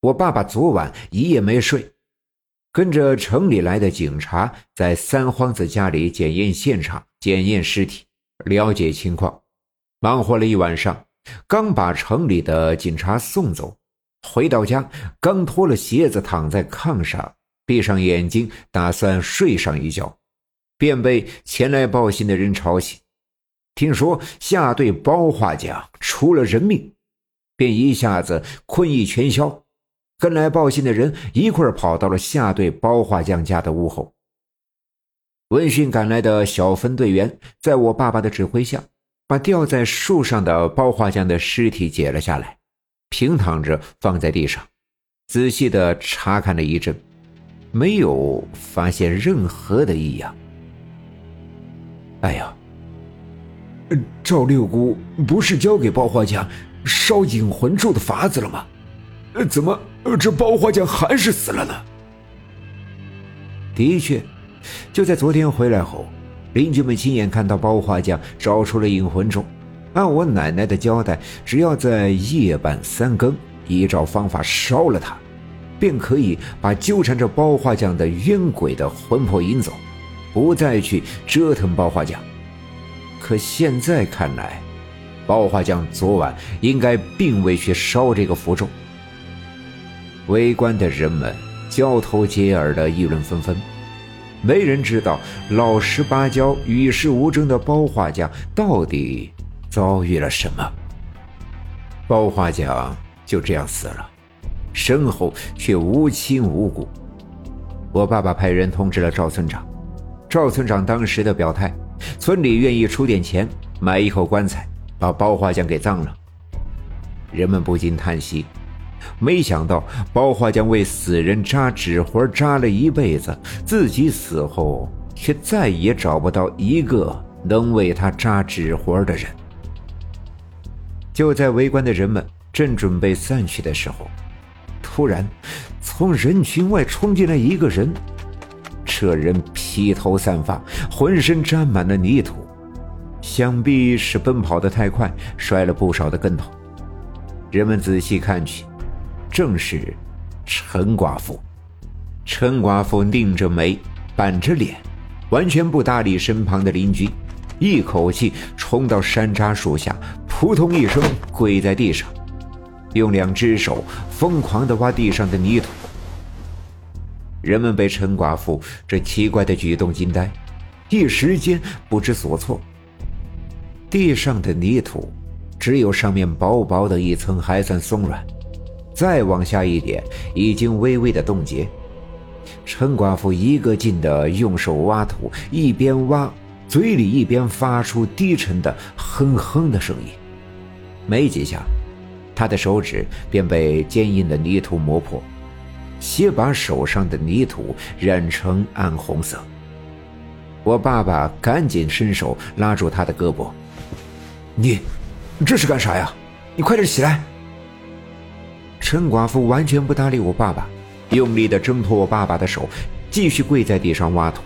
我爸爸昨晚一夜没睡，跟着城里来的警察在三皇子家里检验现场、检验尸体，了解情况，忙活了一晚上，刚把城里的警察送走，回到家刚脱了鞋子躺在炕上，闭上眼睛打算睡上一觉，便被前来报信的人吵醒。听说下队包画匠出了人命，便一下子困意全消。跟来报信的人一块跑到了下队包画匠家的屋后。闻讯赶来的小分队员在我爸爸的指挥下，把吊在树上的包画匠的尸体解了下来，平躺着放在地上，仔细的查看了一阵，没有发现任何的异样。哎呀！赵六姑不是教给包画匠烧引魂咒的法子了吗？怎么这包画匠还是死了呢？的确，就在昨天回来后，邻居们亲眼看到包画匠找出了引魂咒。按我奶奶的交代，只要在夜半三更依照方法烧了它，便可以把纠缠着包画匠的冤鬼的魂魄引走，不再去折腾包画匠。可现在看来，包画匠昨晚应该并未去烧这个符咒。围观的人们交头接耳的议论纷纷，没人知道老实巴交、与世无争的包画匠到底遭遇了什么。包画匠就这样死了，身后却无亲无故。我爸爸派人通知了赵村长，赵村长当时的表态。村里愿意出点钱买一口棺材，把包画匠给葬了。人们不禁叹息：没想到包画匠为死人扎纸活扎了一辈子，自己死后却再也找不到一个能为他扎纸活的人。就在围观的人们正准备散去的时候，突然从人群外冲进来一个人。这人披头散发，浑身沾满了泥土，想必是奔跑的太快，摔了不少的跟头。人们仔细看去，正是陈寡妇。陈寡妇拧着眉，板着脸，完全不搭理身旁的邻居，一口气冲到山楂树下，扑通一声跪在地上，用两只手疯狂地挖地上的泥土。人们被陈寡妇这奇怪的举动惊呆，一时间不知所措。地上的泥土只有上面薄薄的一层还算松软，再往下一点已经微微的冻结。陈寡妇一个劲的用手挖土，一边挖，嘴里一边发出低沉的哼哼的声音。没几下，她的手指便被坚硬的泥土磨破。先把手上的泥土染成暗红色。我爸爸赶紧伸手拉住他的胳膊：“你这是干啥呀？你快点起来！”陈寡妇完全不搭理我爸爸，用力的挣脱我爸爸的手，继续跪在地上挖土。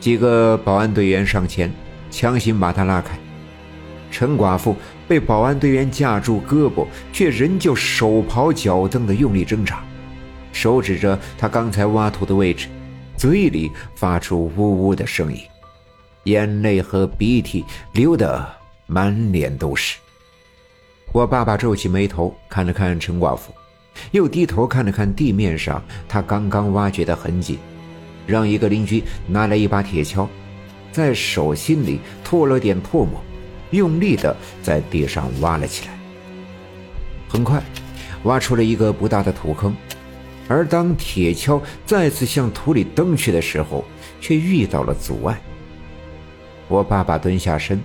几个保安队员上前，强行把他拉开。陈寡妇被保安队员架住胳膊，却仍旧手刨脚蹬的用力挣扎。手指着他刚才挖土的位置，嘴里发出呜呜的声音，眼泪和鼻涕流得满脸都是。我爸爸皱起眉头，看了看陈寡妇，又低头看了看地面上他刚刚挖掘的痕迹，让一个邻居拿来一把铁锹，在手心里吐了点唾沫，用力的在地上挖了起来。很快，挖出了一个不大的土坑。而当铁锹再次向土里蹬去的时候，却遇到了阻碍。我爸爸蹲下身，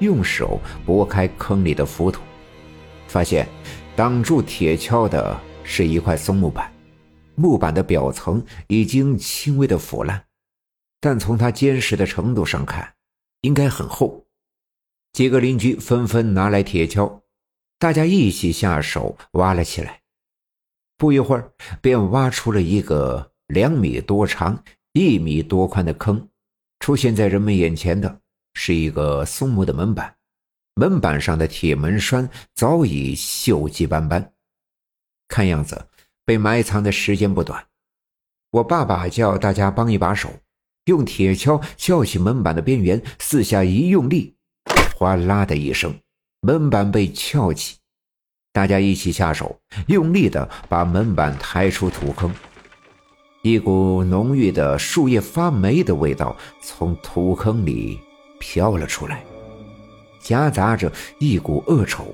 用手拨开坑里的浮土，发现挡住铁锹的是一块松木板，木板的表层已经轻微的腐烂，但从它坚实的程度上看，应该很厚。几个邻居纷纷拿来铁锹，大家一起下手挖了起来。不一会儿，便挖出了一个两米多长、一米多宽的坑。出现在人们眼前的是一个松木的门板，门板上的铁门栓早已锈迹斑斑，看样子被埋藏的时间不短。我爸爸叫大家帮一把手，用铁锹撬起门板的边缘，四下一用力，哗啦的一声，门板被撬起。大家一起下手，用力的把门板抬出土坑。一股浓郁的树叶发霉的味道从土坑里飘了出来，夹杂着一股恶臭，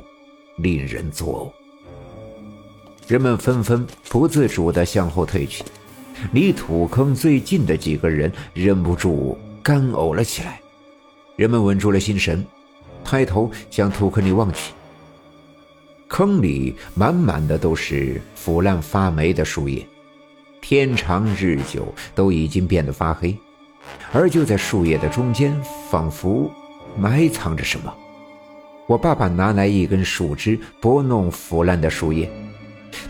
令人作呕。人们纷纷不自主地向后退去，离土坑最近的几个人忍不住干呕了起来。人们稳住了心神，抬头向土坑里望去，坑里满满的都是腐烂发霉的树叶。天长日久，都已经变得发黑，而就在树叶的中间，仿佛埋藏着什么。我爸爸拿来一根树枝拨弄腐烂的树叶，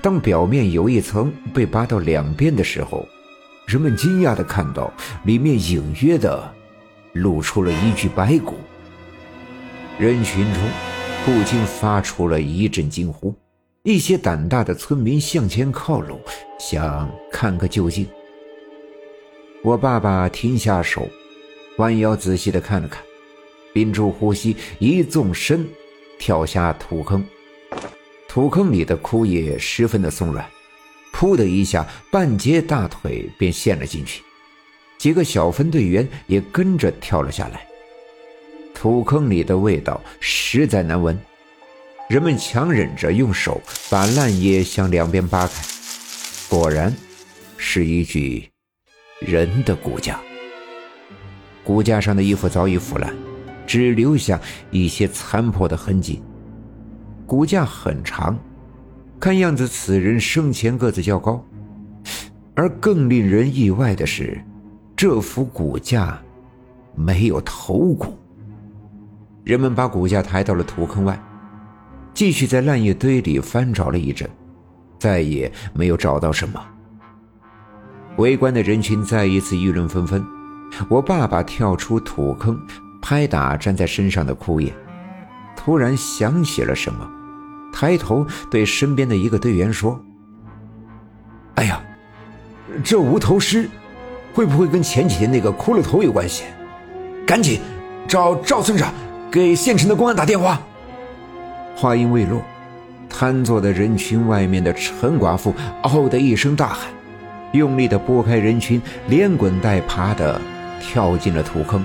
当表面有一层被拔到两边的时候，人们惊讶地看到里面隐约的露出了一具白骨。人群中不禁发出了一阵惊呼。一些胆大的村民向前靠拢，想看个究竟。我爸爸停下手，弯腰仔细的看了看，屏住呼吸，一纵身跳下土坑。土坑里的枯叶十分的松软，噗的一下，半截大腿便陷了进去。几个小分队员也跟着跳了下来。土坑里的味道实在难闻。人们强忍着用手把烂叶向两边扒开，果然是一具人的骨架。骨架上的衣服早已腐烂，只留下一些残破的痕迹。骨架很长，看样子此人生前个子较高。而更令人意外的是，这副骨架没有头骨。人们把骨架抬到了土坑外。继续在烂叶堆里翻找了一阵，再也没有找到什么。围观的人群再一次议论纷纷。我爸爸跳出土坑，拍打粘在身上的枯叶，突然想起了什么，抬头对身边的一个队员说：“哎呀，这无头尸会不会跟前几天那个骷髅头有关系？赶紧找赵村长给县城的公安打电话。”话音未落，瘫坐在人群外面的陈寡妇“嗷”的一声大喊，用力的拨开人群，连滚带爬的跳进了土坑。